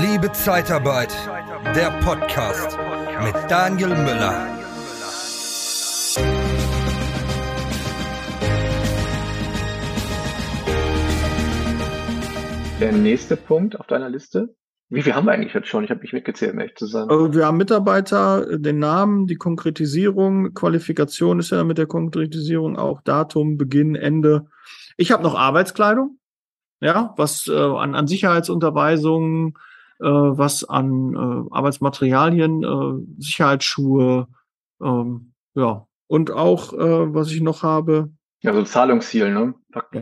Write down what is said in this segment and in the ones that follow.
Liebe Zeitarbeit, der Podcast mit Daniel Müller. Der nächste Punkt auf deiner Liste. Wie viel haben wir eigentlich jetzt schon? Ich habe nicht mitgezählt, um ehrlich zu sein. Also wir haben Mitarbeiter, den Namen, die Konkretisierung, Qualifikation ist ja mit der Konkretisierung auch Datum, Beginn, Ende. Ich habe noch Arbeitskleidung, ja, was äh, an, an Sicherheitsunterweisungen, äh, was an äh, Arbeitsmaterialien, äh, Sicherheitsschuhe, ähm, ja, und auch, äh, was ich noch habe. Ja, so Zahlungsziel, ne?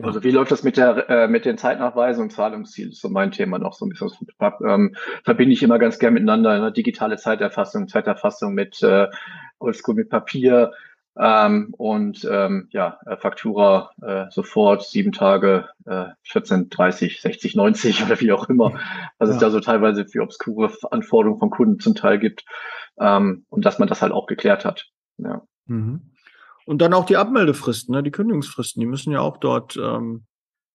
Also wie läuft das mit der äh, mit den Zeitnachweisen und Zahlungsziel? Das ist so mein Thema noch so ein bisschen. Das ähm, verbinde ich immer ganz gern miteinander. Ne? Digitale Zeiterfassung, Zeiterfassung mit äh, Oldschool mit Papier, ähm, und ähm, ja, äh, Faktura äh, sofort sieben Tage, äh, 14, 30, 60, 90 oder wie auch immer, was ja. es da so teilweise für obskure Anforderungen von Kunden zum Teil gibt. Ähm, und dass man das halt auch geklärt hat. Ja. Mhm. Und dann auch die Abmeldefristen, ne, die Kündigungsfristen, die müssen ja auch dort ähm,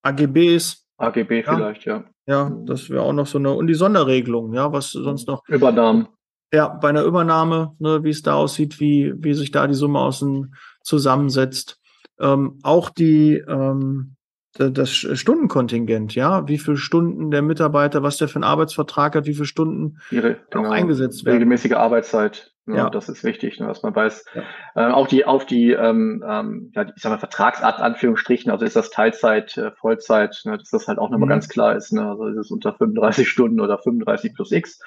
AGBs. AGB ja. vielleicht, ja. Ja, das wäre auch noch so eine, und die Sonderregelung, ja, was sonst noch. Übernahmen. Ja, bei einer Übernahme, ne, wie es da aussieht, wie, wie sich da die Summe außen zusammensetzt. Ähm, auch die, ähm, das Stundenkontingent, ja, wie viele Stunden der Mitarbeiter, was der für einen Arbeitsvertrag hat, wie viele Stunden Ihre, genau, eingesetzt werden. Regelmäßige Arbeitszeit, ne, ja. das ist wichtig, ne, dass man weiß. Ja. Ähm, auch die, auf die, ähm, ähm, ja, ich sag mal, Vertragsart, Anführungsstrichen, also ist das Teilzeit, äh, Vollzeit, ne, dass das halt auch nochmal mhm. ganz klar ist, ne, also ist es unter 35 Stunden oder 35 plus X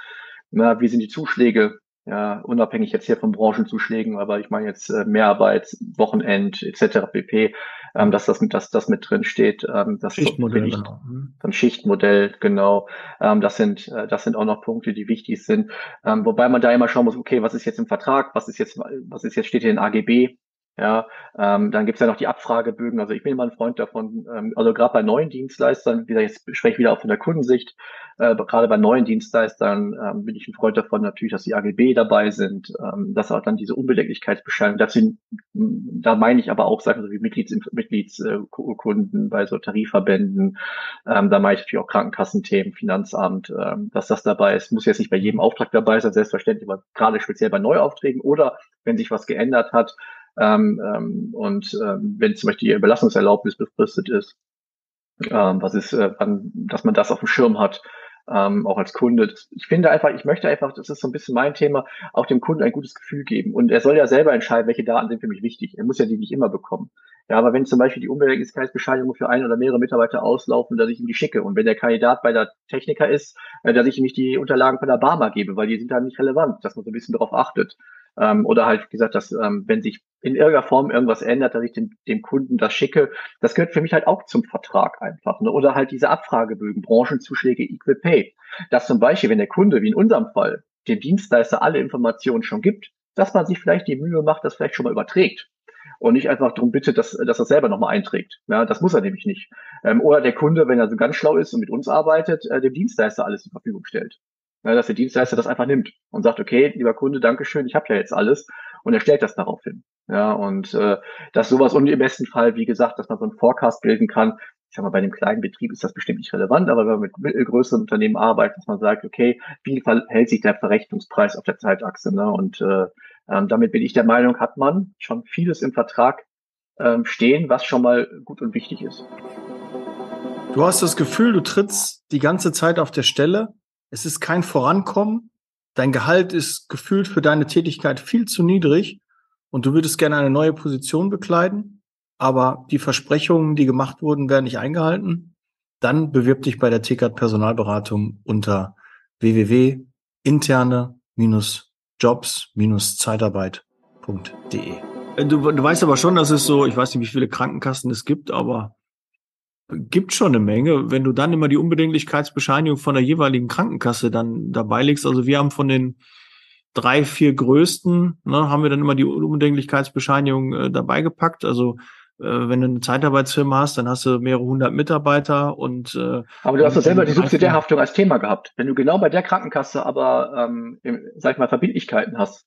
na, wie sind die Zuschläge? Ja, unabhängig jetzt hier von Branchenzuschlägen, aber ich meine jetzt äh, Mehrarbeit, Wochenend etc. pp, ähm, dass das mit dass das mit drin steht. Ähm, das Schichtmodell, ich, genau. Ein Schichtmodell, genau. Ähm, das sind äh, das sind auch noch Punkte, die wichtig sind. Ähm, wobei man da immer schauen muss, okay, was ist jetzt im Vertrag, was ist jetzt was ist jetzt steht hier in AGB, ja, ähm, dann gibt's ja noch die Abfragebögen. Also ich bin immer ein Freund davon, ähm, also gerade bei neuen Dienstleistern, wie gesagt, jetzt spreche ich wieder auch von der Kundensicht, äh, gerade bei neuen Dienstleistern ähm, bin ich ein Freund davon natürlich, dass die AGB dabei sind, ähm, dass auch dann diese Unbedecklichkeitsbescheinigung, dazu, da meine ich aber auch Sachen so wie Mitglieds, Mitgliedskunden bei so Tarifverbänden, ähm, da meine ich natürlich auch Krankenkassenthemen, Finanzamt, ähm, dass das dabei ist, muss jetzt nicht bei jedem Auftrag dabei sein, selbstverständlich, aber gerade speziell bei Neuaufträgen oder wenn sich was geändert hat, und ähm, wenn zum Beispiel die Überlassungserlaubnis befristet ist, ähm, was ist, äh, dass man das auf dem Schirm hat, ähm, auch als Kunde. Ich finde einfach, ich möchte einfach, das ist so ein bisschen mein Thema, auch dem Kunden ein gutes Gefühl geben. Und er soll ja selber entscheiden, welche Daten sind für mich wichtig. Er muss ja die nicht immer bekommen. Ja, aber wenn zum Beispiel die Unbedenklichkeitsbescheinigung für ein oder mehrere Mitarbeiter auslaufen, dass ich ihm die schicke. Und wenn der Kandidat bei der Techniker ist, äh, dass ich ihm nicht die Unterlagen von der Barmer gebe, weil die sind dann nicht relevant, dass man so ein bisschen darauf achtet. Ähm, oder halt, wie gesagt, dass ähm, wenn sich in irgendeiner Form irgendwas ändert, dass ich dem, dem Kunden das schicke, das gehört für mich halt auch zum Vertrag einfach. Ne? Oder halt diese Abfragebögen, Branchenzuschläge, Equal Pay. Dass zum Beispiel, wenn der Kunde, wie in unserem Fall, dem Dienstleister alle Informationen schon gibt, dass man sich vielleicht die Mühe macht, das vielleicht schon mal überträgt und nicht einfach darum bittet, dass, dass er selber nochmal einträgt. Ja, das muss er nämlich nicht. Ähm, oder der Kunde, wenn er so ganz schlau ist und mit uns arbeitet, äh, dem Dienstleister alles zur Verfügung stellt ja, dass der Dienstleister das einfach nimmt und sagt, okay, lieber Kunde, Dankeschön, ich habe ja jetzt alles und er stellt das darauf hin. Ja, und äh, dass sowas und im besten Fall, wie gesagt, dass man so einen Forecast bilden kann. Ich sag mal, bei einem kleinen Betrieb ist das bestimmt nicht relevant, aber wenn man mit mittelgrößeren Unternehmen arbeitet, dass man sagt, okay, wie verhält sich der Verrechnungspreis auf der Zeitachse? Ne? Und äh, ähm, damit bin ich der Meinung, hat man schon vieles im Vertrag ähm, stehen, was schon mal gut und wichtig ist. Du hast das Gefühl, du trittst die ganze Zeit auf der Stelle es ist kein Vorankommen. Dein Gehalt ist gefühlt für deine Tätigkeit viel zu niedrig und du würdest gerne eine neue Position bekleiden, aber die Versprechungen, die gemacht wurden, werden nicht eingehalten. Dann bewirb dich bei der TKAT Personalberatung unter www.interne-jobs-zeitarbeit.de. Du, du weißt aber schon, dass es so, ich weiß nicht, wie viele Krankenkassen es gibt, aber gibt schon eine Menge. Wenn du dann immer die Unbedenklichkeitsbescheinigung von der jeweiligen Krankenkasse dann dabei legst, also wir haben von den drei, vier größten, ne, haben wir dann immer die Unbedenklichkeitsbescheinigung äh, dabei gepackt. Also äh, wenn du eine Zeitarbeitsfirma hast, dann hast du mehrere hundert Mitarbeiter und äh, Aber du hast doch selber die Subsidiärhaftung als Thema gehabt. Wenn du genau bei der Krankenkasse aber ähm, sag ich mal, Verbindlichkeiten hast,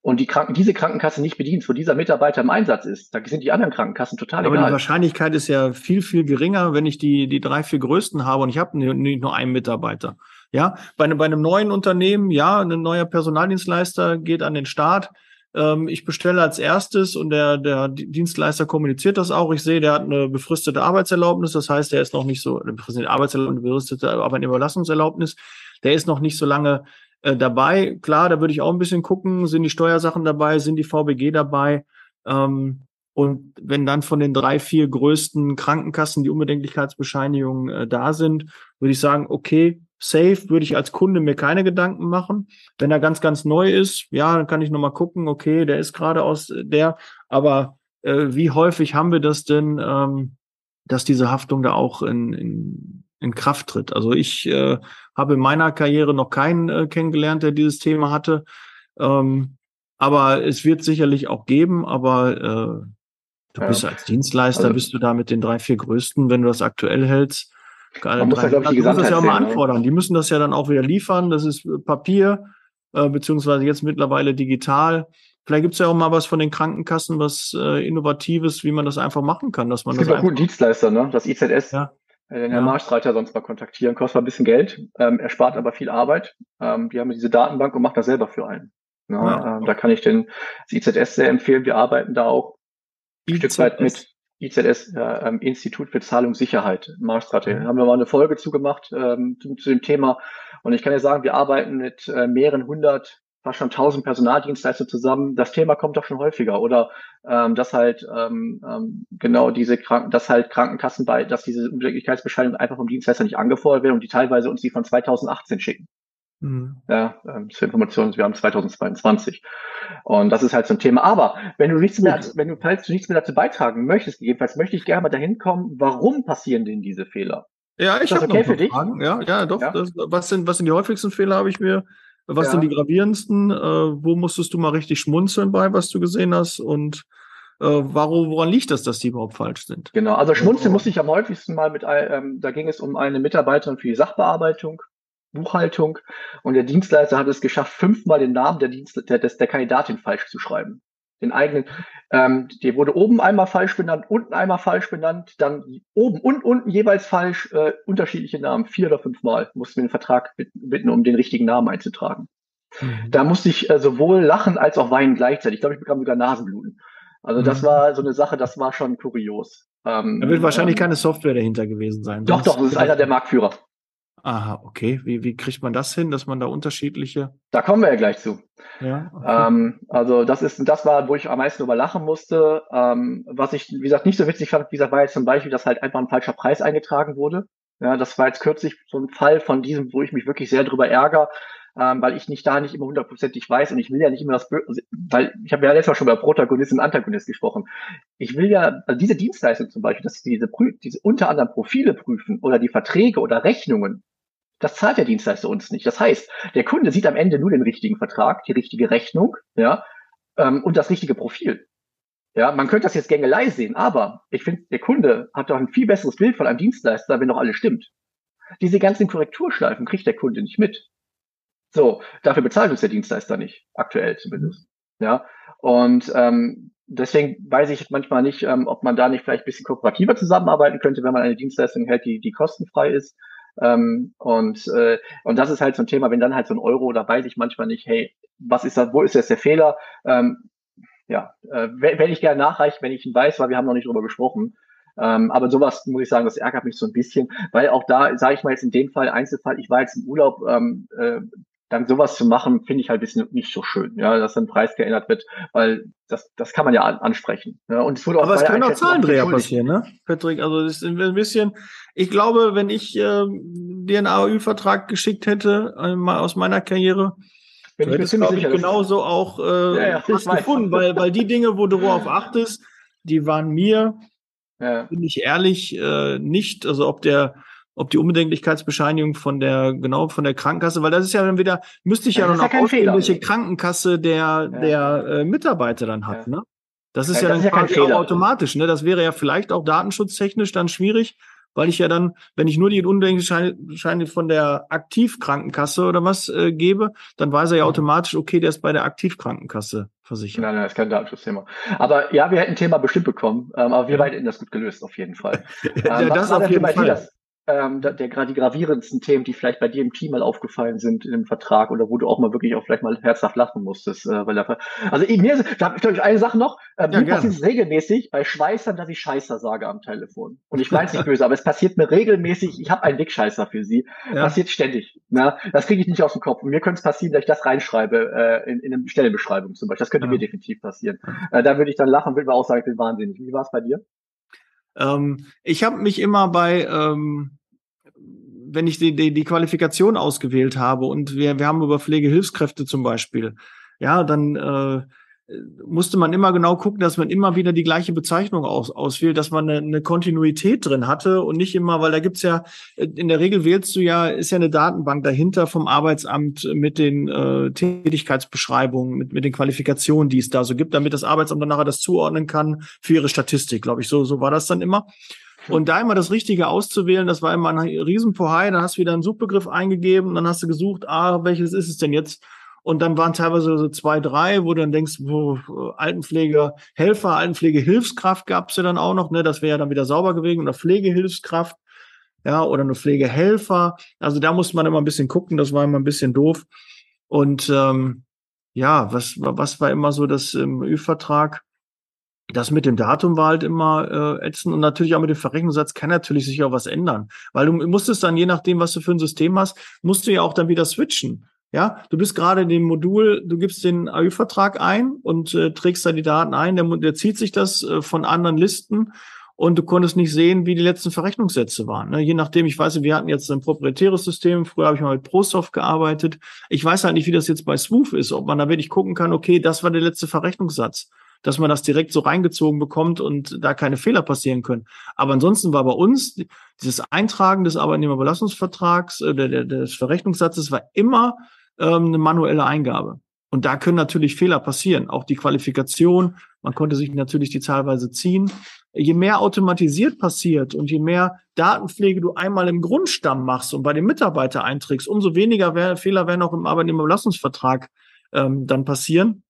und die Kranken, diese Krankenkasse nicht bedient, wo dieser Mitarbeiter im Einsatz ist, da sind die anderen Krankenkassen total Aber egal. die Wahrscheinlichkeit ist ja viel, viel geringer, wenn ich die, die drei, vier größten habe und ich habe nicht nur einen Mitarbeiter. Ja, bei, einem bei einem neuen Unternehmen, ja, ein neuer Personaldienstleister geht an den Start. Ähm, ich bestelle als erstes und der, der Dienstleister kommuniziert das auch. Ich sehe, der hat eine befristete Arbeitserlaubnis. Das heißt, der ist noch nicht so, eine befristete Arbeitserlaubnis, eine befristete Arbeitnehmerlassungserlaubnis. Der ist noch nicht so lange äh, dabei. Klar, da würde ich auch ein bisschen gucken, sind die Steuersachen dabei, sind die VBG dabei. Ähm, und wenn dann von den drei, vier größten Krankenkassen die Unbedenklichkeitsbescheinigungen äh, da sind, würde ich sagen, okay, safe würde ich als Kunde mir keine Gedanken machen. Wenn er ganz, ganz neu ist, ja, dann kann ich nochmal gucken, okay, der ist gerade aus der, aber äh, wie häufig haben wir das denn, ähm, dass diese Haftung da auch in, in, in Kraft tritt? Also ich äh, habe in meiner Karriere noch keinen äh, kennengelernt, der dieses Thema hatte. Ähm, aber es wird sicherlich auch geben, aber äh, du ja. bist als Dienstleister, also, bist du da mit den drei, vier größten, wenn du das aktuell hältst, man muss da, glaube ich, die Gesamtheit das ja auch mal ne? anfordern. Die müssen das ja dann auch wieder liefern. Das ist Papier, äh, beziehungsweise jetzt mittlerweile digital. Vielleicht gibt es ja auch mal was von den Krankenkassen, was äh, Innovatives, wie man das einfach machen kann. Dass man es gibt das auch guten Dienstleister, ne? Das IZS. Ja. Äh, den Herrn ja. Marstreiter sonst mal kontaktieren. Kostet mal ein bisschen Geld, ähm, erspart aber viel Arbeit. Ähm, die haben diese Datenbank und machen das selber für einen. Ne? Ja. Ähm, da kann ich den IZS sehr empfehlen. Wir arbeiten da auch ein IZS. Stück weit mit. IZS, ja, ähm, Institut für Zahlungssicherheit, Marstrate. Mhm. Haben wir mal eine Folge zugemacht ähm, zu, zu, dem Thema. Und ich kann ja sagen, wir arbeiten mit äh, mehreren hundert, fast schon tausend Personaldienstleister zusammen. Das Thema kommt doch schon häufiger. Oder ähm, dass halt ähm, ähm, genau diese Kranken, dass halt Krankenkassen bei, dass diese Unbedenklichkeitsbescheinigung einfach vom Dienstleister nicht angefordert werden und die teilweise uns die von 2018 schicken. Mhm. Ja, ähm, zur Information, wir haben 2022. Und das ist halt so ein Thema. Aber wenn du nichts mehr, wenn du, falls du nichts mehr dazu beitragen möchtest, gegebenenfalls möchte ich gerne mal dahin kommen, warum passieren denn diese Fehler? Ja, ich habe okay noch für dich? Fragen. Ja, ja, doch. Ja? Das, was sind, was sind die häufigsten Fehler, habe ich mir, was ja. sind die gravierendsten? Äh, wo musstest du mal richtig schmunzeln bei, was du gesehen hast? Und äh, warum, woran liegt das, dass die überhaupt falsch sind? Genau, also schmunzeln musste ich am häufigsten mal mit, ähm, da ging es um eine Mitarbeiterin für die Sachbearbeitung Buchhaltung und der Dienstleister hat es geschafft, fünfmal den Namen der, Dienst der, der Kandidatin falsch zu schreiben. Den eigenen, ähm, der wurde oben einmal falsch benannt, unten einmal falsch benannt, dann oben und unten jeweils falsch, äh, unterschiedliche Namen, vier oder fünfmal. Mussten wir den Vertrag bitten, um den richtigen Namen einzutragen. Mhm. Da musste ich äh, sowohl lachen als auch weinen gleichzeitig. Ich glaube, ich bekam sogar Nasenbluten. Also das mhm. war so eine Sache, das war schon kurios. Ähm, da wird wahrscheinlich ähm, keine Software dahinter gewesen sein. Doch, doch, das ist einer der Marktführer. Aha, okay. Wie, wie kriegt man das hin, dass man da unterschiedliche. Da kommen wir ja gleich zu. Ja, okay. ähm, also das ist, das war, wo ich am meisten überlachen musste. Ähm, was ich, wie gesagt, nicht so witzig fand, wie gesagt, war jetzt zum Beispiel, dass halt einfach ein falscher Preis eingetragen wurde. Ja, das war jetzt kürzlich so ein Fall von diesem, wo ich mich wirklich sehr drüber ärgere, ähm, weil ich nicht da nicht immer hundertprozentig weiß und ich will ja nicht immer das, also, weil ich habe ja letztes Mal schon über Protagonist und Antagonist gesprochen. Ich will ja, also diese Dienstleistung zum Beispiel, dass diese, diese unter anderem Profile prüfen oder die Verträge oder Rechnungen, das zahlt der Dienstleister uns nicht. Das heißt, der Kunde sieht am Ende nur den richtigen Vertrag, die richtige Rechnung, ja, ähm, und das richtige Profil. Ja, man könnte das jetzt Gängelei sehen, aber ich finde, der Kunde hat doch ein viel besseres Bild von einem Dienstleister, wenn doch alles stimmt. Diese ganzen Korrekturschleifen kriegt der Kunde nicht mit. So, dafür bezahlt uns der Dienstleister nicht, aktuell zumindest. Ja, und ähm, deswegen weiß ich manchmal nicht, ähm, ob man da nicht vielleicht ein bisschen kooperativer zusammenarbeiten könnte, wenn man eine Dienstleistung hält, die, die kostenfrei ist. Ähm, und, äh, und das ist halt so ein Thema, wenn dann halt so ein Euro, da weiß ich manchmal nicht, hey, was ist da, wo ist jetzt der Fehler? Ähm, ja, äh, werde ich gerne nachreichen, wenn ich ihn weiß, weil wir haben noch nicht drüber gesprochen. Ähm, aber sowas muss ich sagen, das ärgert mich so ein bisschen, weil auch da, sage ich mal jetzt in dem Fall, Einzelfall, ich war jetzt im Urlaub, ähm, äh, dann sowas zu machen, finde ich halt ein bisschen nicht so schön, ja, dass ein Preis geändert wird, weil das, das kann man ja ansprechen. Ja, und es wurde auch Aber es können auch Zahlendreher passieren, ne, Patrick? Also das ist ein bisschen, ich glaube, wenn ich äh, dir einen AOÜ-Vertrag geschickt hätte, äh, mal aus meiner Karriere, bin du hättest, glaube ich, genauso auch äh, ja, ja, was gefunden, weil, weil die Dinge, wo du darauf achtest, die waren mir, ja. bin ich ehrlich, äh, nicht, also ob der ob die Unbedenklichkeitsbescheinigung von der, genau, von der Krankenkasse, weil das ist ja dann wieder, müsste ich ja, ja noch ja ausgehen, welche Krankenkasse der, ja. der äh, Mitarbeiter dann hat, ne? Das ist ja, das dann ist auch automatisch, ne? Das wäre ja vielleicht auch datenschutztechnisch dann schwierig, weil ich ja dann, wenn ich nur die Unbedenklichkeitsbescheinigung von der Aktivkrankenkasse oder was äh, gebe, dann weiß er ja automatisch, okay, der ist bei der Aktivkrankenkasse versichern. Nein, nein, das ist kein Datenschutzthema. Aber ja, wir hätten ein Thema bestimmt bekommen, ähm, aber wir ja. beide hätten das gut gelöst, auf jeden Fall. ja, ähm, das auf jeden Fall. Ähm, der, der gerade die gravierendsten Themen, die vielleicht bei dir im Team mal aufgefallen sind in dem Vertrag oder wo du auch mal wirklich auch vielleicht mal herzhaft lachen musstest, äh, weil er, also ich, mir, da habe ich glaube ich eine Sache noch, äh, ja, mir passiert es regelmäßig bei Schweißern, dass ich Scheißer sage am Telefon. Und ich meine es nicht böse, aber es passiert mir regelmäßig, ich habe einen Dickscheißer für sie, ja. passiert ständig. Na, das kriege ich nicht aus dem Kopf. Und mir könnte es passieren, dass ich das reinschreibe äh, in, in eine Stellenbeschreibung zum Beispiel. Das könnte ja. mir definitiv passieren. Äh, da würde ich dann lachen, würde mir auch sagen, ich bin wahnsinnig. Wie war es bei dir? Ähm, ich habe mich immer bei ähm wenn ich die, die, die Qualifikation ausgewählt habe und wir, wir haben über Pflegehilfskräfte zum Beispiel, ja, dann äh, musste man immer genau gucken, dass man immer wieder die gleiche Bezeichnung aus, auswählt, dass man eine, eine Kontinuität drin hatte und nicht immer, weil da gibt's ja, in der Regel wählst du ja, ist ja eine Datenbank dahinter vom Arbeitsamt mit den äh, Tätigkeitsbeschreibungen, mit, mit den Qualifikationen, die es da so gibt, damit das Arbeitsamt dann nachher das zuordnen kann für ihre Statistik, glaube ich. So, so war das dann immer. Und da immer das Richtige auszuwählen, das war immer ein Riesenpohai. Dann hast du wieder einen Suchbegriff eingegeben, dann hast du gesucht, ah, welches ist es denn jetzt? Und dann waren teilweise so zwei, drei, wo du dann denkst, wo Altenpflege, Helfer, Altenpflegehilfskraft gab es ja dann auch noch, ne? Das wäre ja dann wieder sauber gewesen oder Pflegehilfskraft, ja, oder eine Pflegehelfer. Also da musste man immer ein bisschen gucken, das war immer ein bisschen doof. Und ähm, ja, was, was war immer so das im Ü-Vertrag? Das mit dem Datum war halt immer äh, ätzend und natürlich auch mit dem Verrechnungssatz kann natürlich sich auch was ändern, weil du musstest dann je nachdem, was du für ein System hast, musst du ja auch dann wieder switchen. Ja, du bist gerade in dem Modul, du gibst den AÜ-Vertrag ein und äh, trägst da die Daten ein, der, der zieht sich das äh, von anderen Listen und du konntest nicht sehen, wie die letzten Verrechnungssätze waren. Ne? Je nachdem, ich weiß, wir hatten jetzt ein proprietäres System, früher habe ich mal mit ProSoft gearbeitet. Ich weiß halt nicht, wie das jetzt bei Swoof ist, ob man da wirklich gucken kann, okay, das war der letzte Verrechnungssatz dass man das direkt so reingezogen bekommt und da keine Fehler passieren können. Aber ansonsten war bei uns dieses Eintragen des Arbeitnehmerbelastungsvertrags, äh, der, des Verrechnungssatzes war immer ähm, eine manuelle Eingabe. Und da können natürlich Fehler passieren. Auch die Qualifikation, man konnte sich natürlich die zahlweise ziehen. Je mehr automatisiert passiert und je mehr Datenpflege du einmal im Grundstamm machst und bei den Mitarbeiter einträgst, umso weniger Fehler werden auch im Arbeitnehmerbelastungsvertrag ähm, dann passieren.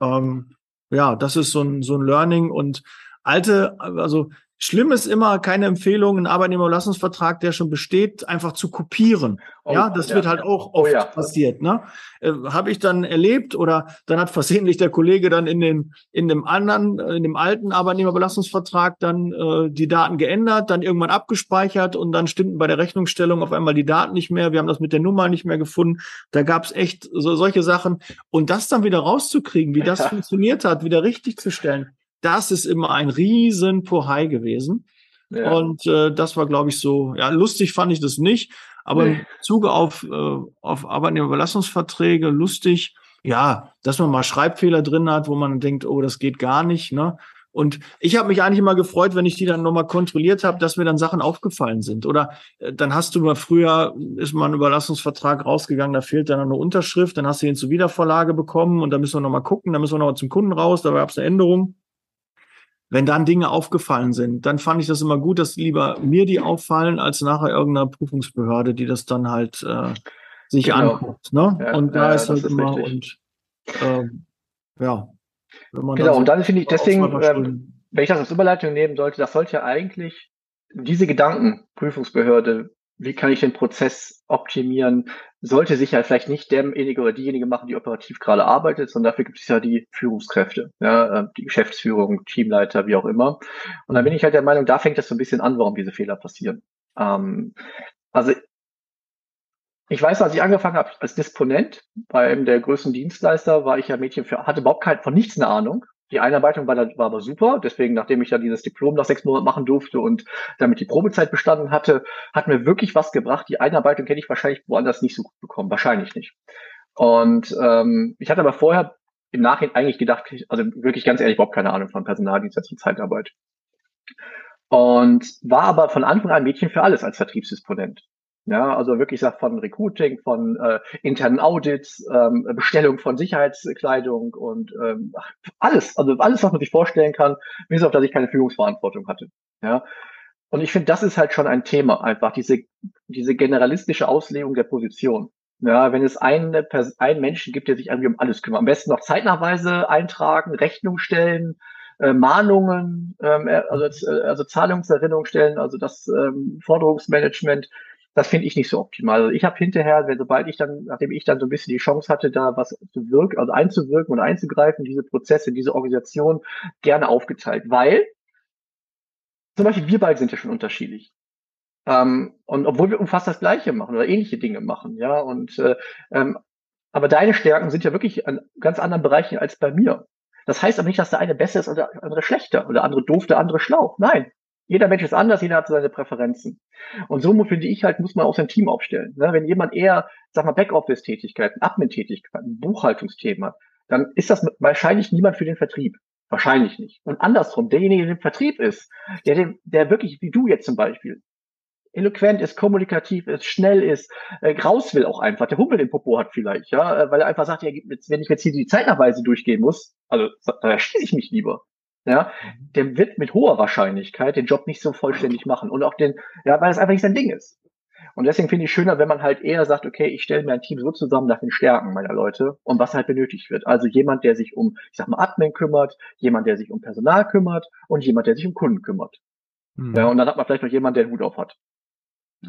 Ähm, ja, das ist so ein, so ein Learning und alte, also Schlimm ist immer keine Empfehlung, einen Arbeitnehmerlassungsvertrag, der schon besteht, einfach zu kopieren. Oh, ja, das ja. wird halt auch oh oft oh, ja. passiert. Ne? Äh, Habe ich dann erlebt oder dann hat versehentlich der Kollege dann in dem in dem anderen, in dem alten Arbeitnehmerbelastungsvertrag dann äh, die Daten geändert, dann irgendwann abgespeichert und dann stimmten bei der Rechnungsstellung auf einmal die Daten nicht mehr. Wir haben das mit der Nummer nicht mehr gefunden. Da gab es echt so, solche Sachen und das dann wieder rauszukriegen, wie das funktioniert hat, wieder richtig zu stellen das ist immer ein riesen Pohai gewesen. Ja. Und äh, das war, glaube ich, so, ja, lustig fand ich das nicht, aber nee. im Zuge auf, äh, auf Arbeitnehmerüberlassungsverträge lustig, ja, dass man mal Schreibfehler drin hat, wo man denkt, oh, das geht gar nicht, ne? Und ich habe mich eigentlich immer gefreut, wenn ich die dann nochmal kontrolliert habe, dass mir dann Sachen aufgefallen sind. Oder äh, dann hast du mal früher, ist mal ein Überlassungsvertrag rausgegangen, da fehlt dann eine Unterschrift, dann hast du ihn zur Wiedervorlage bekommen und dann müssen wir nochmal gucken, dann müssen wir nochmal zum Kunden raus, da gab es eine Änderung wenn dann Dinge aufgefallen sind, dann fand ich das immer gut, dass lieber mir die auffallen, als nachher irgendeiner Prüfungsbehörde, die das dann halt äh, sich genau. anguckt. Ne? Ja, und da ja, ist halt ist immer richtig. und äh, ja. genau, so und dann finde ich deswegen, ähm, wenn ich das als Überleitung nehmen sollte, das sollte ja eigentlich diese Gedanken, Prüfungsbehörde, wie kann ich den Prozess optimieren, sollte sich ja vielleicht nicht derjenige oder diejenige machen, die operativ gerade arbeitet, sondern dafür gibt es ja die Führungskräfte, ja, äh, die Geschäftsführung, Teamleiter, wie auch immer. Und da bin ich halt der Meinung, da fängt das so ein bisschen an, warum diese Fehler passieren. Ähm, also ich weiß, als ich angefangen habe als Disponent bei einem der größten Dienstleister, war ich ja Mädchen für, hatte überhaupt kein, von nichts eine Ahnung. Die Einarbeitung war, war aber super. Deswegen, nachdem ich ja dieses Diplom nach sechs Monaten machen durfte und damit die Probezeit bestanden hatte, hat mir wirklich was gebracht. Die Einarbeitung hätte ich wahrscheinlich woanders nicht so gut bekommen. Wahrscheinlich nicht. Und ähm, ich hatte aber vorher im Nachhinein eigentlich gedacht, also wirklich ganz ehrlich, überhaupt keine Ahnung von Personaldienst und Zeitarbeit. Und war aber von Anfang an Mädchen für alles als Vertriebsdisponent. Ja, also wirklich sagt von Recruiting, von äh, internen Audits, ähm, Bestellung von Sicherheitskleidung und ähm, alles, also alles, was man sich vorstellen kann, bis auf, dass ich keine Führungsverantwortung hatte. Ja, und ich finde, das ist halt schon ein Thema, einfach diese diese generalistische Auslegung der Position. Ja, wenn es einen, einen Menschen gibt, der sich irgendwie um alles kümmert. Am besten noch Zeitnachweise eintragen, Rechnung stellen, äh, Mahnungen, ähm, äh, also, äh, also Zahlungserinnerung stellen, also das ähm, Forderungsmanagement, das finde ich nicht so optimal. Also ich habe hinterher, wenn sobald ich dann, nachdem ich dann so ein bisschen die Chance hatte, da was zu wirken, also einzuwirken und einzugreifen, diese Prozesse, diese Organisation gerne aufgeteilt, weil zum Beispiel wir beide sind ja schon unterschiedlich. Ähm, und obwohl wir fast das Gleiche machen oder ähnliche Dinge machen, ja, und äh, ähm, aber deine Stärken sind ja wirklich an ganz anderen Bereichen als bei mir. Das heißt aber nicht, dass der eine besser ist oder der andere schlechter oder der andere doof, der andere schlau. Nein. Jeder Mensch ist anders, jeder hat seine Präferenzen. Und so finde ich halt, muss man auch sein Team aufstellen. Ne? Wenn jemand eher, sag mal, Backoffice-Tätigkeiten, Admin-Tätigkeiten, Buchhaltungsthemen hat, dann ist das wahrscheinlich niemand für den Vertrieb. Wahrscheinlich nicht. Und andersrum, derjenige, der im Vertrieb ist, der, der wirklich, wie du jetzt zum Beispiel, eloquent ist, kommunikativ ist, schnell ist, äh, raus will auch einfach, der Hummel im Popo hat vielleicht, ja, äh, weil er einfach sagt, ja, wenn ich jetzt hier die Zeitnachweise durchgehen muss, also da schließe ich mich lieber. Ja, mhm. der wird mit hoher Wahrscheinlichkeit den Job nicht so vollständig machen und auch den, ja, weil es einfach nicht sein Ding ist. Und deswegen finde ich schöner, wenn man halt eher sagt, okay, ich stelle mir ein Team so zusammen nach den Stärken meiner Leute und was halt benötigt wird. Also jemand, der sich um, ich sag mal, Admin kümmert, jemand, der sich um Personal kümmert und jemand, der sich um Kunden kümmert. Mhm. Ja, und dann hat man vielleicht noch jemand, der den Hut auf hat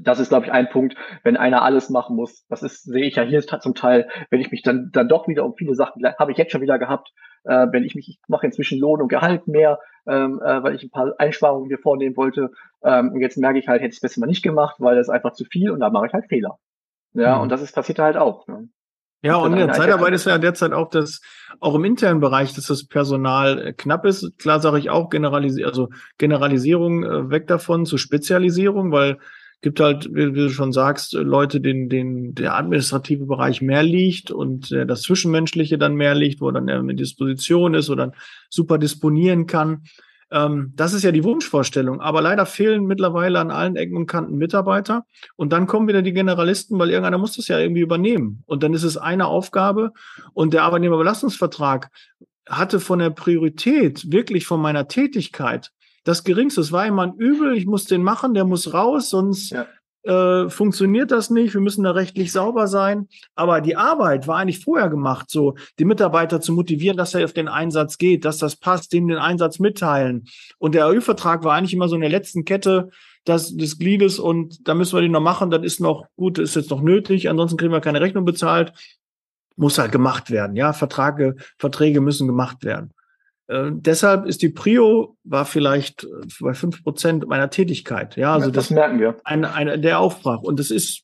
das ist, glaube ich, ein Punkt, wenn einer alles machen muss. Das ist, sehe ich ja hier zum Teil, wenn ich mich dann, dann doch wieder um viele Sachen, habe ich jetzt schon wieder gehabt, äh, wenn ich mich, ich mache inzwischen Lohn und Gehalt mehr, ähm, äh, weil ich ein paar Einsparungen hier vornehmen wollte. Ähm, und jetzt merke ich halt, hätte ich es besser mal nicht gemacht, weil das ist einfach zu viel und da mache ich halt Fehler. Ja, mhm. und das ist passiert halt auch. Ne? Ja, und in der Zeitarbeit ist ja derzeit auch das, auch im internen Bereich, dass das Personal äh, knapp ist. Klar sage ich auch Generalisierung, also Generalisierung äh, weg davon zu Spezialisierung, weil gibt halt, wie, du schon sagst, Leute, denen, denen der administrative Bereich mehr liegt und äh, das Zwischenmenschliche dann mehr liegt, wo dann er mit Disposition ist oder super disponieren kann. Ähm, das ist ja die Wunschvorstellung. Aber leider fehlen mittlerweile an allen Ecken und Kanten Mitarbeiter. Und dann kommen wieder die Generalisten, weil irgendeiner muss das ja irgendwie übernehmen. Und dann ist es eine Aufgabe. Und der Arbeitnehmerbelastungsvertrag hatte von der Priorität, wirklich von meiner Tätigkeit, das Geringste. Es war immer ein Übel, ich muss den machen, der muss raus, sonst ja. äh, funktioniert das nicht. Wir müssen da rechtlich sauber sein. Aber die Arbeit war eigentlich vorher gemacht, so die Mitarbeiter zu motivieren, dass er auf den Einsatz geht, dass das passt, denen den Einsatz mitteilen. Und der AÜ-Vertrag war eigentlich immer so in der letzten Kette das, des Gliedes und da müssen wir den noch machen, das ist noch gut, ist jetzt noch nötig, ansonsten kriegen wir keine Rechnung bezahlt. Muss halt gemacht werden, ja. Verträge, Verträge müssen gemacht werden. Äh, deshalb ist die Prio war vielleicht äh, bei fünf Prozent meiner Tätigkeit. Ja, also ja, das, das, merken wir. Ein, ein, der Aufbrach. Und das ist,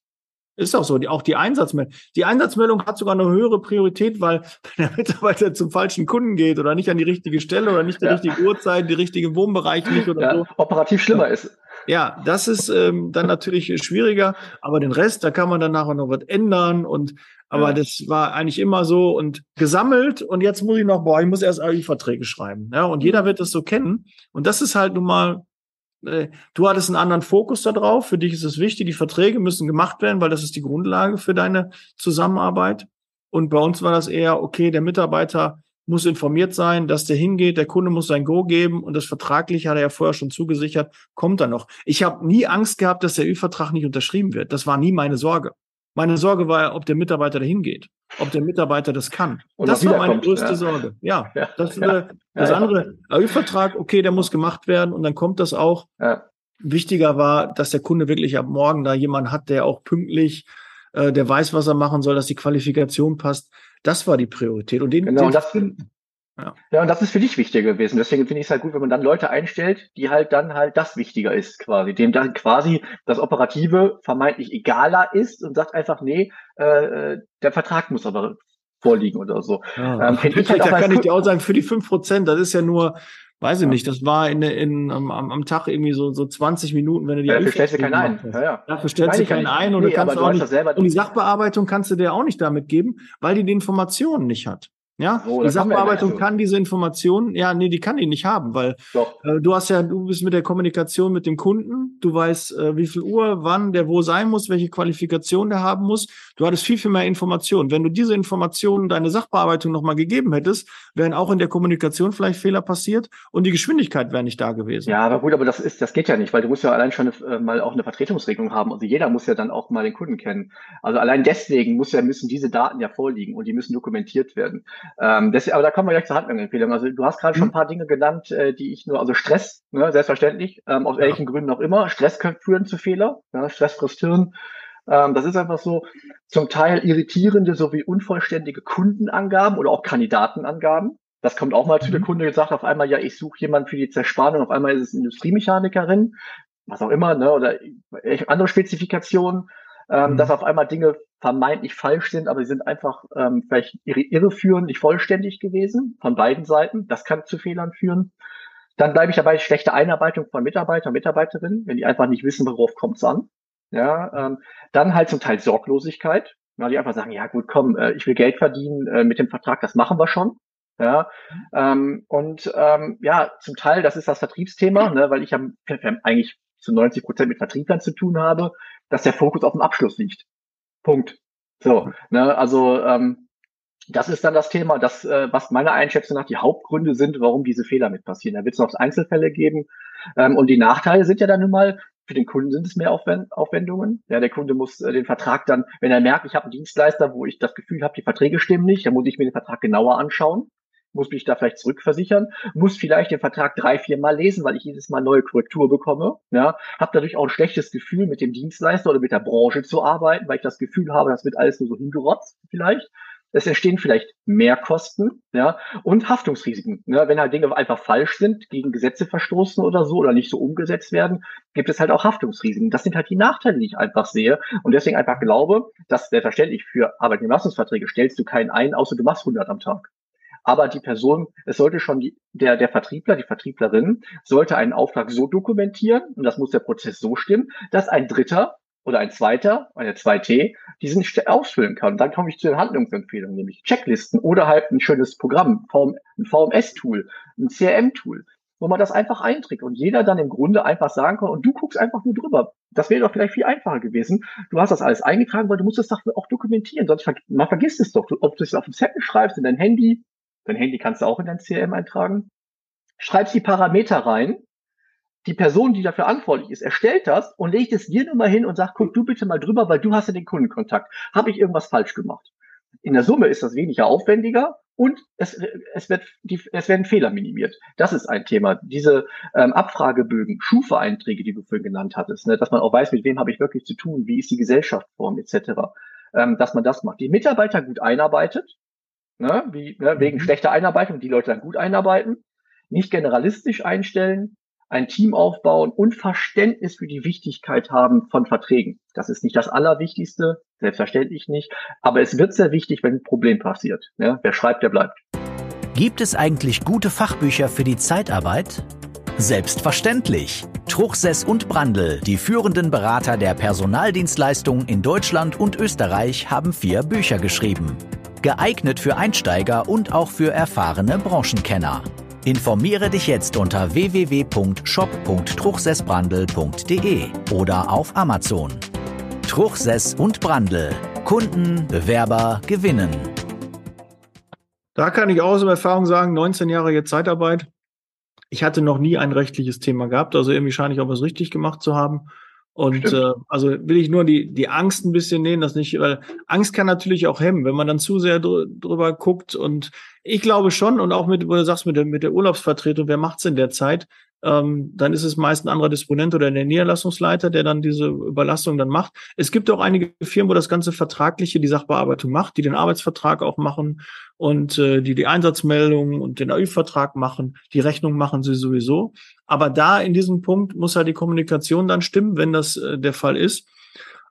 ist auch so. Die, auch die Einsatzmeldung. Die Einsatzmeldung hat sogar eine höhere Priorität, weil wenn der Mitarbeiter zum falschen Kunden geht oder nicht an die richtige Stelle oder nicht die ja. richtige Uhrzeit, die richtige Wohnbereich nicht oder ja, so. Operativ schlimmer ist. Ja, das ist ähm, dann natürlich schwieriger, aber den Rest, da kann man dann nachher noch was ändern und aber ja. das war eigentlich immer so und gesammelt und jetzt muss ich noch, boah, ich muss erst AI-Verträge schreiben. Ja, und jeder wird das so kennen. Und das ist halt nun mal, äh, du hattest einen anderen Fokus darauf. Für dich ist es wichtig, die Verträge müssen gemacht werden, weil das ist die Grundlage für deine Zusammenarbeit. Und bei uns war das eher, okay, der Mitarbeiter muss informiert sein, dass der hingeht, der Kunde muss sein Go geben und das vertragliche hat er ja vorher schon zugesichert, kommt dann noch. Ich habe nie Angst gehabt, dass der Ü-Vertrag nicht unterschrieben wird. Das war nie meine Sorge. Meine Sorge war, ob der Mitarbeiter dahin geht, ob der Mitarbeiter das kann. Und das war meine größte ja. Sorge. Ja, ja das, ja. Äh, das andere, AÜ-Vertrag, okay, der muss gemacht werden und dann kommt das auch. Wichtiger war, dass der Kunde wirklich ab morgen da jemanden hat, der auch pünktlich, äh, der weiß, was er machen soll, dass die Qualifikation passt. Das war die Priorität. Und den, genau, den das, ja. ja, und das ist für dich wichtiger gewesen. Deswegen finde ich es halt gut, wenn man dann Leute einstellt, die halt dann halt das wichtiger ist, quasi, dem dann quasi das Operative vermeintlich egaler ist und sagt einfach, nee, äh, der Vertrag muss aber vorliegen oder so. Ja. Ähm, ich halt da kann ich dir auch sagen, für die fünf Prozent, das ist ja nur, weiß ich ja. nicht, das war in, in, am, am Tag irgendwie so, so 20 Minuten, wenn du die ja, Dafür stellst du keinen ein. Ja, ja. Dafür stellst du keinen ein und nee, du kannst auch nicht, und die Sachbearbeitung kannst du dir auch nicht damit geben, weil die die Informationen nicht hat. Ja, so, die Sachbearbeitung kann diese Informationen, ja, nee, die kann die nicht haben, weil äh, du hast ja, du bist mit der Kommunikation mit dem Kunden, du weißt, äh, wie viel Uhr, wann der wo sein muss, welche Qualifikation der haben muss. Du hattest viel, viel mehr Informationen. Wenn du diese Informationen deine Sachbearbeitung nochmal gegeben hättest, wären auch in der Kommunikation vielleicht Fehler passiert und die Geschwindigkeit wäre nicht da gewesen. Ja, aber gut, aber das ist, das geht ja nicht, weil du musst ja allein schon eine, äh, mal auch eine Vertretungsregelung haben. Also jeder muss ja dann auch mal den Kunden kennen. Also allein deswegen muss ja, müssen diese Daten ja vorliegen und die müssen dokumentiert werden. Ähm, das, aber da kommen wir gleich zur Handlungsempfehlung. Also du hast gerade schon ein mhm. paar Dinge genannt, äh, die ich nur, also Stress, ne, selbstverständlich, ähm, aus ja. welchen Gründen auch immer. Stress kann führen zu Fehler, ja, Stress frisst Hirn. Ähm, das ist einfach so zum Teil irritierende sowie unvollständige Kundenangaben oder auch Kandidatenangaben. Das kommt auch mal mhm. zu der Kunde gesagt, auf einmal, ja, ich suche jemanden für die Zerspannung, auf einmal ist es Industriemechanikerin, was auch immer, ne, oder andere Spezifikationen ähm, mhm. dass auf einmal Dinge vermeintlich falsch sind, aber sie sind einfach ähm, vielleicht irreführend, nicht vollständig gewesen von beiden Seiten. Das kann zu Fehlern führen. Dann bleibe ich dabei, schlechte Einarbeitung von Mitarbeiter, Mitarbeiterinnen, wenn die einfach nicht wissen, worauf kommt es an. Ja, ähm, dann halt zum Teil Sorglosigkeit, weil die einfach sagen, ja gut, komm, äh, ich will Geld verdienen äh, mit dem Vertrag, das machen wir schon. Ja, ähm, und ähm, ja, zum Teil, das ist das Vertriebsthema, ne, weil ich ja eigentlich zu 90 Prozent mit Vertrieblern zu tun habe dass der Fokus auf dem Abschluss liegt. Punkt. So, ne, also ähm, das ist dann das Thema, das, äh, was meiner Einschätzung nach die Hauptgründe sind, warum diese Fehler mit passieren. Da wird es noch Einzelfälle geben. Ähm, und die Nachteile sind ja dann nun mal, für den Kunden sind es mehr Aufwend Aufwendungen. Ja, der Kunde muss äh, den Vertrag dann, wenn er merkt, ich habe einen Dienstleister, wo ich das Gefühl habe, die Verträge stimmen nicht, dann muss ich mir den Vertrag genauer anschauen muss mich da vielleicht zurückversichern, muss vielleicht den Vertrag drei, vier Mal lesen, weil ich jedes Mal neue Korrektur bekomme. Ja, habe dadurch auch ein schlechtes Gefühl, mit dem Dienstleister oder mit der Branche zu arbeiten, weil ich das Gefühl habe, das wird alles nur so hingerotzt vielleicht. Es entstehen vielleicht Mehrkosten, ja, und Haftungsrisiken. Ne? Wenn halt Dinge einfach falsch sind, gegen Gesetze verstoßen oder so oder nicht so umgesetzt werden, gibt es halt auch Haftungsrisiken. Das sind halt die Nachteile, die ich einfach sehe und deswegen einfach glaube, dass selbstverständlich für Arbeitnehmerleistungsverträge stellst du keinen ein, außer du machst 100 am Tag. Aber die Person, es sollte schon die, der, der Vertriebler, die Vertrieblerin, sollte einen Auftrag so dokumentieren, und das muss der Prozess so stimmen, dass ein Dritter oder ein Zweiter, eine 2T, diesen ausfüllen kann. Und dann komme ich zu den Handlungsempfehlungen, nämlich Checklisten oder halt ein schönes Programm, ein VMS-Tool, ein CRM-Tool, wo man das einfach einträgt und jeder dann im Grunde einfach sagen kann, und du guckst einfach nur drüber. Das wäre doch vielleicht viel einfacher gewesen. Du hast das alles eingetragen, weil du musst es doch auch dokumentieren, sonst ver man vergisst es doch. Ob du es auf dem Zettel schreibst, in dein Handy, Dein Handy kannst du auch in dein CRM eintragen. Schreibst die Parameter rein. Die Person, die dafür verantwortlich ist, erstellt das und legt es dir nur mal hin und sagt, guck du bitte mal drüber, weil du hast ja den Kundenkontakt. Habe ich irgendwas falsch gemacht? In der Summe ist das weniger aufwendiger und es, es, wird die, es werden Fehler minimiert. Das ist ein Thema. Diese ähm, Abfragebögen, Schufa-Einträge, die du vorhin genannt hattest, ne, dass man auch weiß, mit wem habe ich wirklich zu tun, wie ist die Gesellschaftsform etc., ähm, dass man das macht. Die Mitarbeiter gut einarbeitet, ne, wie, ne, wegen mhm. schlechter Einarbeitung, die Leute dann gut einarbeiten, nicht generalistisch einstellen, ein Team aufbauen und Verständnis für die Wichtigkeit haben von Verträgen. Das ist nicht das Allerwichtigste, selbstverständlich nicht, aber es wird sehr wichtig, wenn ein Problem passiert. Ne? Wer schreibt, der bleibt. Gibt es eigentlich gute Fachbücher für die Zeitarbeit? Selbstverständlich. Truchsess und Brandl, die führenden Berater der Personaldienstleistung in Deutschland und Österreich, haben vier Bücher geschrieben geeignet für Einsteiger und auch für erfahrene Branchenkenner. Informiere dich jetzt unter www.shop.truchsessbrandel.de oder auf Amazon. Truchsess und Brandel. Kunden, Bewerber gewinnen. Da kann ich aus Erfahrung sagen, 19 Jahre jetzt Zeitarbeit. Ich hatte noch nie ein rechtliches Thema gehabt, also irgendwie scheine ich auch was richtig gemacht zu haben. Und äh, also will ich nur die, die Angst ein bisschen nehmen, dass nicht, weil Angst kann natürlich auch hemmen, wenn man dann zu sehr dr drüber guckt. Und ich glaube schon, und auch mit, wo du sagst, mit der, mit der Urlaubsvertretung, wer macht's in der Zeit? Ähm, dann ist es meist ein anderer Disponent oder der Niederlassungsleiter, der dann diese Überlastung dann macht. Es gibt auch einige Firmen, wo das ganze Vertragliche die Sachbearbeitung macht, die den Arbeitsvertrag auch machen und äh, die die Einsatzmeldungen und den AÜ-Vertrag machen. Die Rechnung machen sie sowieso. Aber da in diesem Punkt muss halt die Kommunikation dann stimmen, wenn das äh, der Fall ist.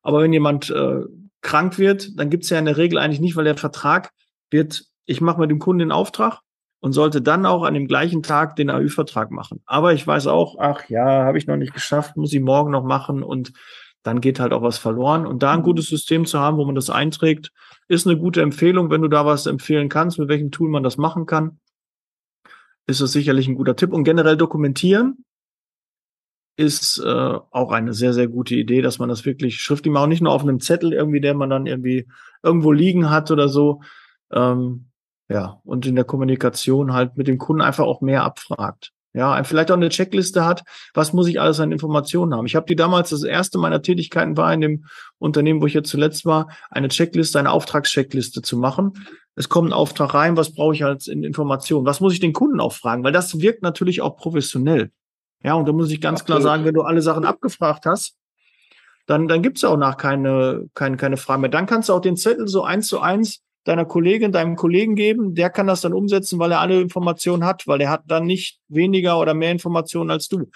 Aber wenn jemand äh, krank wird, dann gibt es ja in der Regel eigentlich nicht, weil der Vertrag wird, ich mache mit dem Kunden den Auftrag und sollte dann auch an dem gleichen Tag den AÜ-Vertrag machen. Aber ich weiß auch, ach ja, habe ich noch nicht geschafft, muss ich morgen noch machen und dann geht halt auch was verloren. Und da ein gutes System zu haben, wo man das einträgt, ist eine gute Empfehlung. Wenn du da was empfehlen kannst, mit welchem Tool man das machen kann, ist das sicherlich ein guter Tipp. Und generell dokumentieren ist äh, auch eine sehr, sehr gute Idee, dass man das wirklich schriftlich macht, nicht nur auf einem Zettel irgendwie, der man dann irgendwie irgendwo liegen hat oder so. Ähm, ja, und in der Kommunikation halt mit dem Kunden einfach auch mehr abfragt. Ja, vielleicht auch eine Checkliste hat, was muss ich alles an Informationen haben. Ich habe die damals, das erste meiner Tätigkeiten war in dem Unternehmen, wo ich jetzt zuletzt war, eine Checkliste, eine Auftragscheckliste zu machen. Es kommt ein Auftrag rein, was brauche ich als Information? Was muss ich den Kunden auch fragen? Weil das wirkt natürlich auch professionell. Ja, und da muss ich ganz Absolut. klar sagen, wenn du alle Sachen abgefragt hast, dann, dann gibt's auch nach keine, keine, keine Frage mehr. Dann kannst du auch den Zettel so eins zu eins deiner Kollegin, deinem Kollegen geben. Der kann das dann umsetzen, weil er alle Informationen hat, weil er hat dann nicht weniger oder mehr Informationen als du.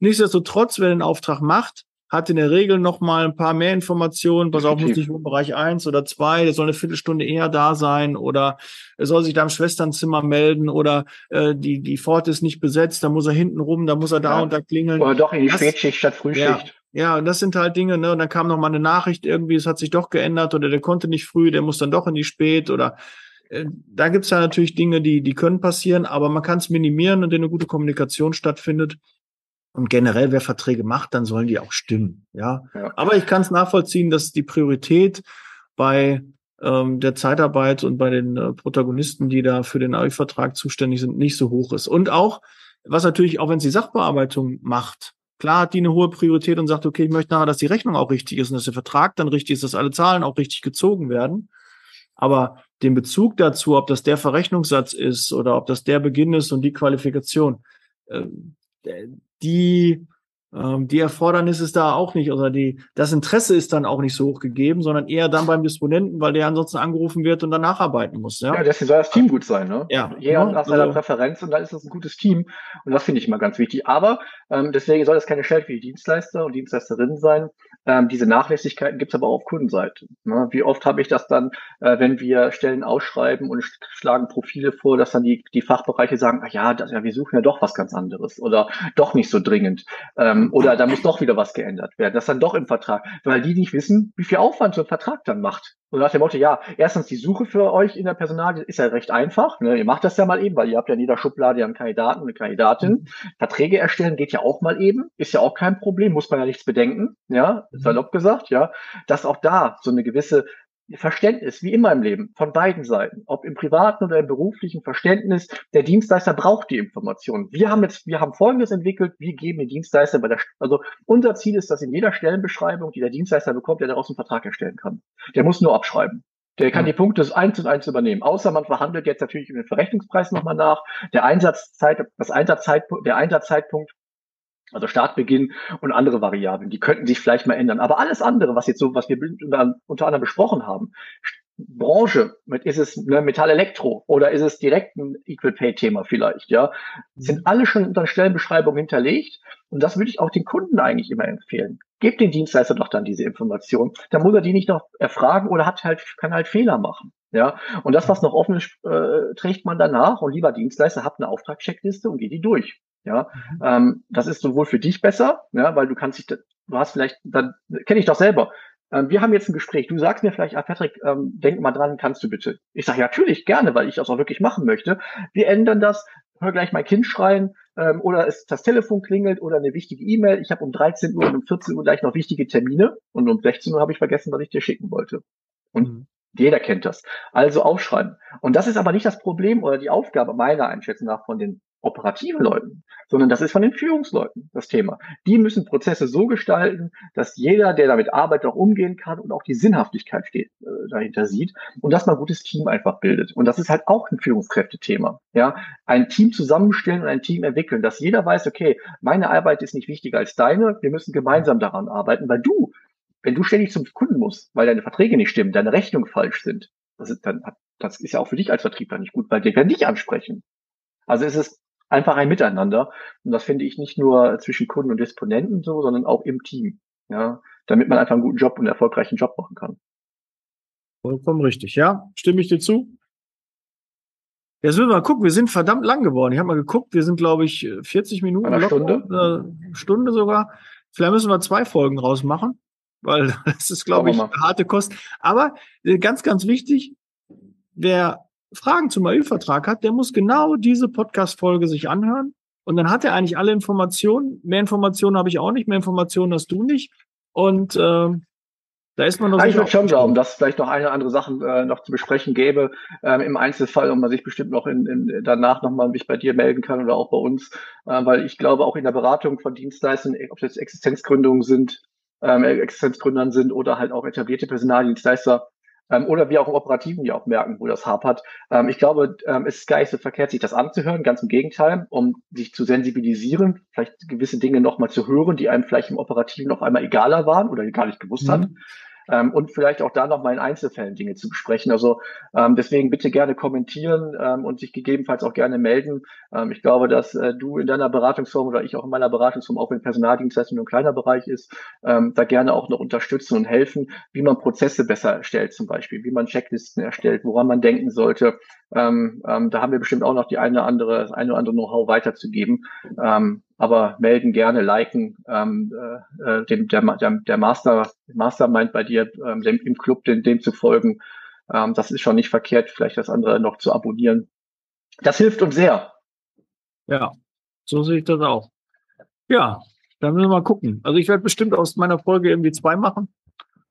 Nichtsdestotrotz, wer den Auftrag macht, hat in der Regel noch mal ein paar mehr Informationen. Pass auf, muss nicht nur Bereich eins oder zwei, der soll eine Viertelstunde eher da sein oder er soll sich da im Schwesternzimmer melden oder äh, die, die Pforte ist nicht besetzt, da muss er hinten rum, da muss er da ja. und da klingeln. Oder doch in die das, Spätschicht statt Frühschicht. Ja. Ja, das sind halt Dinge, ne? Und dann kam noch mal eine Nachricht irgendwie, es hat sich doch geändert oder der konnte nicht früh, der muss dann doch in die Spät oder äh, da gibt's ja natürlich Dinge, die, die können passieren, aber man kann es minimieren und eine gute Kommunikation stattfindet. Und generell, wer Verträge macht, dann sollen die auch stimmen. Ja. ja. Aber ich kann es nachvollziehen, dass die Priorität bei ähm, der Zeitarbeit und bei den äh, Protagonisten, die da für den AI-Vertrag zuständig sind, nicht so hoch ist. Und auch, was natürlich, auch wenn sie Sachbearbeitung macht, klar hat die eine hohe Priorität und sagt, okay, ich möchte nachher, dass die Rechnung auch richtig ist und dass der Vertrag dann richtig ist, dass alle Zahlen auch richtig gezogen werden. Aber den Bezug dazu, ob das der Verrechnungssatz ist oder ob das der Beginn ist und die Qualifikation, äh, die, ähm, die Erfordernis ist da auch nicht, oder die, das Interesse ist dann auch nicht so hoch gegeben, sondern eher dann beim Disponenten, weil der ansonsten angerufen wird und dann nacharbeiten muss. Ja, ja deswegen soll das Team gut sein, ne? Ja. Jeder ja, nach seiner also, Präferenz und dann ist das ein gutes Team. Und das finde ich immer ganz wichtig. Aber ähm, deswegen soll das keine Stelle für die Dienstleister und Dienstleisterinnen sein. Ähm, diese Nachlässigkeiten gibt es aber auch auf Kundenseite. Ne? Wie oft habe ich das dann, äh, wenn wir Stellen ausschreiben und schlagen Profile vor, dass dann die, die Fachbereiche sagen, ach ja, das, ja, wir suchen ja doch was ganz anderes oder doch nicht so dringend ähm, oder da muss doch wieder was geändert werden. Das dann doch im Vertrag, weil die nicht wissen, wie viel Aufwand so ein Vertrag dann macht. Und nach dem Motto, ja, erstens die Suche für euch in der Personal ist ja recht einfach. Ne? Ihr macht das ja mal eben, weil ihr habt ja in jeder Schublade einen Kandidaten, eine Kandidatin. Mhm. Verträge erstellen geht ja auch mal eben, ist ja auch kein Problem, muss man ja nichts bedenken, ja, salopp gesagt, ja, dass auch da so eine gewisse Verständnis, wie immer im Leben, von beiden Seiten, ob im privaten oder im beruflichen Verständnis, der Dienstleister braucht die Information. Wir haben jetzt, wir haben Folgendes entwickelt, wir geben den Dienstleister bei der, also unser Ziel ist, dass in jeder Stellenbeschreibung, die der Dienstleister bekommt, der daraus einen Vertrag erstellen kann. Der muss nur abschreiben. Der kann die Punkte eins und eins übernehmen. Außer man verhandelt jetzt natürlich über den Verrechnungspreis nochmal nach. Der Einsatzzeit, das Einsatzzeitpunkt, der Einsatzzeitpunkt also Startbeginn und andere Variablen, die könnten sich vielleicht mal ändern. Aber alles andere, was jetzt so, was wir unter anderem besprochen haben, Branche, ist es ne, Metall Elektro oder ist es direkt ein Equal Pay Thema vielleicht, ja, sind alle schon unter Stellenbeschreibung hinterlegt. Und das würde ich auch den Kunden eigentlich immer empfehlen. Gebt den Dienstleister doch dann diese Information. Dann muss er die nicht noch erfragen oder hat halt, kann halt Fehler machen. Ja, und das, was noch offen ist, äh, trägt man danach. Und lieber Dienstleister, habt eine Auftragscheckliste und geht die durch. Ja, mhm. ähm, das ist sowohl für dich besser, ja, weil du kannst dich, du hast vielleicht, dann kenne ich doch selber. Ähm, wir haben jetzt ein Gespräch. Du sagst mir vielleicht, ah, Patrick, ähm, denk mal dran, kannst du bitte? Ich sage ja, natürlich gerne, weil ich das auch wirklich machen möchte. Wir ändern das. Hör gleich mein Kind schreien ähm, oder es das Telefon klingelt oder eine wichtige E-Mail. Ich habe um 13 Uhr und um 14 Uhr gleich noch wichtige Termine und um 16 Uhr habe ich vergessen, was ich dir schicken wollte. Und mhm. Jeder kennt das. Also aufschreiben. Und das ist aber nicht das Problem oder die Aufgabe meiner Einschätzung nach von den operativen Leuten, sondern das ist von den Führungsleuten das Thema. Die müssen Prozesse so gestalten, dass jeder, der damit arbeitet, auch umgehen kann und auch die Sinnhaftigkeit steht, äh, dahinter sieht und dass man ein gutes Team einfach bildet. Und das ist halt auch ein Führungskräftethema. Ja, ein Team zusammenstellen und ein Team entwickeln, dass jeder weiß, okay, meine Arbeit ist nicht wichtiger als deine, wir müssen gemeinsam daran arbeiten, weil du, wenn du ständig zum Kunden musst, weil deine Verträge nicht stimmen, deine Rechnungen falsch sind, das ist dann, das ist ja auch für dich als Vertriebler nicht gut, weil die werden dich ansprechen. Also es ist einfach ein Miteinander. Und das finde ich nicht nur zwischen Kunden und Disponenten so, sondern auch im Team. Ja, damit man einfach einen guten Job und einen erfolgreichen Job machen kann. Vollkommen richtig, ja. Stimme ich dir zu? Jetzt müssen wir mal gucken, wir sind verdammt lang geworden. Ich habe mal geguckt, wir sind, glaube ich, 40 Minuten. Eine Stunde? Eine Stunde sogar. Vielleicht müssen wir zwei Folgen rausmachen. Weil das ist, glaube ich, harte Kost. Aber äh, ganz, ganz wichtig, wer Fragen zum AÜ-Vertrag hat, der muss genau diese Podcast-Folge sich anhören. Und dann hat er eigentlich alle Informationen. Mehr Informationen habe ich auch nicht, mehr Informationen hast du nicht. Und äh, da ist man noch Ich würde schon glauben, dass es vielleicht noch eine andere Sachen äh, noch zu besprechen gäbe ähm, im Einzelfall und man sich bestimmt noch in, in, danach nochmal sich bei dir melden kann oder auch bei uns, äh, weil ich glaube auch in der Beratung von Dienstleistern, ob das Existenzgründungen sind, ähm, Existenzgründern sind oder halt auch etablierte Personaldienstleister, ähm, oder wir auch im Operativen ja auch merken, wo das hapert. Ähm, ich glaube, ähm, es ist gar nicht so verkehrt, sich das anzuhören, ganz im Gegenteil, um sich zu sensibilisieren, vielleicht gewisse Dinge nochmal zu hören, die einem vielleicht im Operativen auf einmal egaler waren oder gar nicht gewusst mhm. hat ähm, und vielleicht auch da nochmal in Einzelfällen Dinge zu besprechen. Also ähm, deswegen bitte gerne kommentieren ähm, und sich gegebenenfalls auch gerne melden. Ähm, ich glaube, dass äh, du in deiner Beratungsform oder ich auch in meiner Beratungsform, auch wenn Personaldienstleistung nur ein kleiner Bereich ist, ähm, da gerne auch noch unterstützen und helfen, wie man Prozesse besser erstellt zum Beispiel, wie man Checklisten erstellt, woran man denken sollte. Ähm, ähm, da haben wir bestimmt auch noch die eine oder andere, das eine oder andere Know-how weiterzugeben. Ähm, aber melden gerne, liken, ähm, äh, dem, der, der, der Master, Mastermind bei dir, ähm, dem, im Club, dem, dem zu folgen. Ähm, das ist schon nicht verkehrt, vielleicht das andere noch zu abonnieren. Das hilft uns sehr. Ja, so sehe ich das auch. Ja, dann müssen wir mal gucken. Also ich werde bestimmt aus meiner Folge irgendwie zwei machen,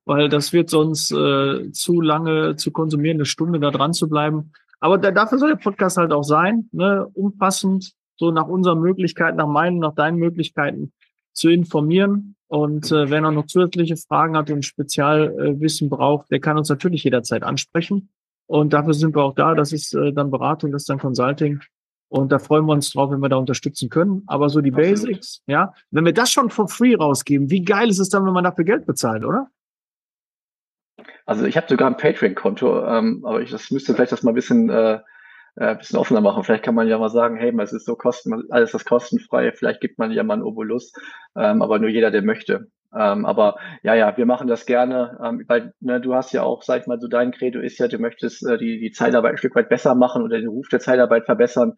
weil das wird sonst äh, zu lange zu konsumieren, eine Stunde da dran zu bleiben. Aber da, dafür soll der Podcast halt auch sein, ne? umfassend, so nach unseren Möglichkeiten, nach meinen, nach deinen Möglichkeiten zu informieren. Und äh, wenn er noch zusätzliche Fragen hat und Spezialwissen äh, braucht, der kann uns natürlich jederzeit ansprechen. Und dafür sind wir auch da. Das ist äh, dann Beratung, das ist dann Consulting. Und da freuen wir uns drauf, wenn wir da unterstützen können. Aber so die. Basics, ja, wenn wir das schon for free rausgeben, wie geil ist es dann, wenn man dafür Geld bezahlt, oder? Also ich habe sogar ein Patreon-Konto, ähm, aber ich das müsste vielleicht das mal ein bisschen äh, äh, bisschen offener machen. Vielleicht kann man ja mal sagen, hey, es ist so kosten, alles das kostenfrei, vielleicht gibt man ja mal einen Obolus, ähm, aber nur jeder, der möchte. Ähm, aber ja, ja, wir machen das gerne, ähm, weil ne, du hast ja auch, sag ich mal, so dein Credo ist ja, du möchtest äh, die, die Zeitarbeit ein Stück weit besser machen oder den Ruf der Zeitarbeit verbessern.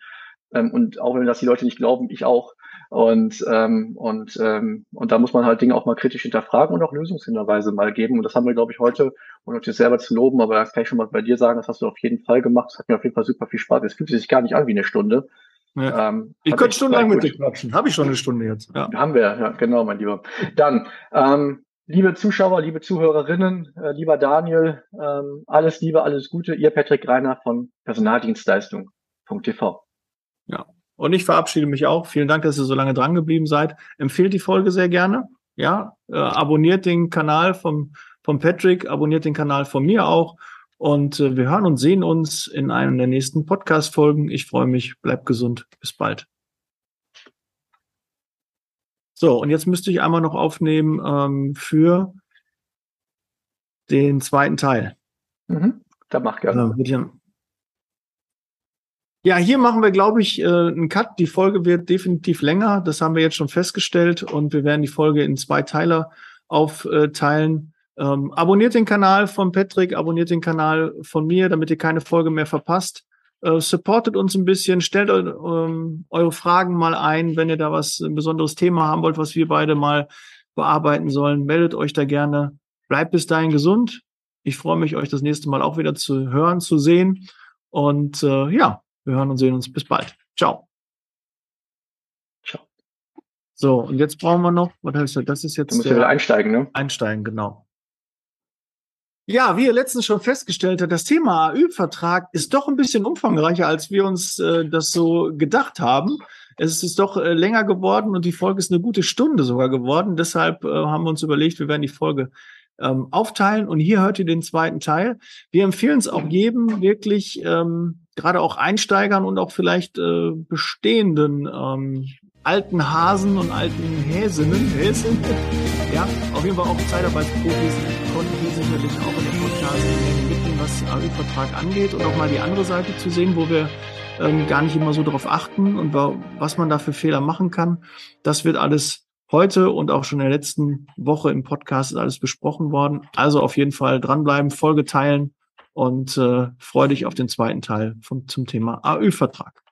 Ähm, und auch wenn das die Leute nicht glauben, ich auch. Und, ähm, und, ähm, und da muss man halt Dinge auch mal kritisch hinterfragen und auch Lösungshinweise mal geben. Und das haben wir, glaube ich, heute, ohne dich selber zu loben, aber das kann ich schon mal bei dir sagen, das hast du auf jeden Fall gemacht. Das hat mir auf jeden Fall super viel Spaß. Es fühlt sich gar nicht an wie eine Stunde. Ja. Ähm, ich könnte stundenlang mit dir quatschen. Habe ich schon eine Stunde jetzt. Ja. Haben wir, ja, genau, mein Lieber. Dann, ähm, liebe Zuschauer, liebe Zuhörerinnen, äh, lieber Daniel, ähm, alles Liebe, alles Gute. Ihr Patrick Reiner von Personaldienstleistung.tv. Ja, und ich verabschiede mich auch. Vielen Dank, dass ihr so lange dran geblieben seid. Empfehlt die Folge sehr gerne. Ja, äh, abonniert den Kanal vom, vom Patrick, abonniert den Kanal von mir auch. Und äh, wir hören und sehen uns in einem der nächsten Podcast-Folgen. Ich freue mich. Bleibt gesund. Bis bald. So, und jetzt müsste ich einmal noch aufnehmen ähm, für den zweiten Teil. Mhm. Da mach gerne. Also, ja, hier machen wir, glaube ich, äh, einen Cut. Die Folge wird definitiv länger. Das haben wir jetzt schon festgestellt. Und wir werden die Folge in zwei Teile aufteilen. Ähm, abonniert den Kanal von Patrick, abonniert den Kanal von mir, damit ihr keine Folge mehr verpasst. Äh, supportet uns ein bisschen, stellt ähm, eure Fragen mal ein, wenn ihr da was ein besonderes Thema haben wollt, was wir beide mal bearbeiten sollen. Meldet euch da gerne. Bleibt bis dahin gesund. Ich freue mich, euch das nächste Mal auch wieder zu hören, zu sehen. Und äh, ja, wir hören und sehen uns. Bis bald. Ciao. Ciao. So, und jetzt brauchen wir noch, was heißt das? Das ist jetzt. Musst ja wieder einsteigen, ne? Einsteigen, genau. Ja, wie ihr letztens schon festgestellt habt, das Thema AÜ-Vertrag ist doch ein bisschen umfangreicher, als wir uns äh, das so gedacht haben. Es ist doch äh, länger geworden und die Folge ist eine gute Stunde sogar geworden. Deshalb äh, haben wir uns überlegt, wir werden die Folge ähm, aufteilen. Und hier hört ihr den zweiten Teil. Wir empfehlen es auch jedem wirklich, ähm, gerade auch Einsteigern und auch vielleicht äh, bestehenden ähm, alten Hasen und alten Häsinnen, Häsinnen, ja, auf jeden Fall auch Zeitarbeitsprofis konnten hier sicherlich auch in dem Podcast mitnehmen, was AÜ-Vertrag angeht und auch mal die andere Seite zu sehen, wo wir ähm, gar nicht immer so darauf achten und was man da für Fehler machen kann. Das wird alles heute und auch schon in der letzten Woche im Podcast alles besprochen worden. Also auf jeden Fall dranbleiben, Folge teilen und äh, freue dich auf den zweiten Teil vom, zum Thema AÜ-Vertrag.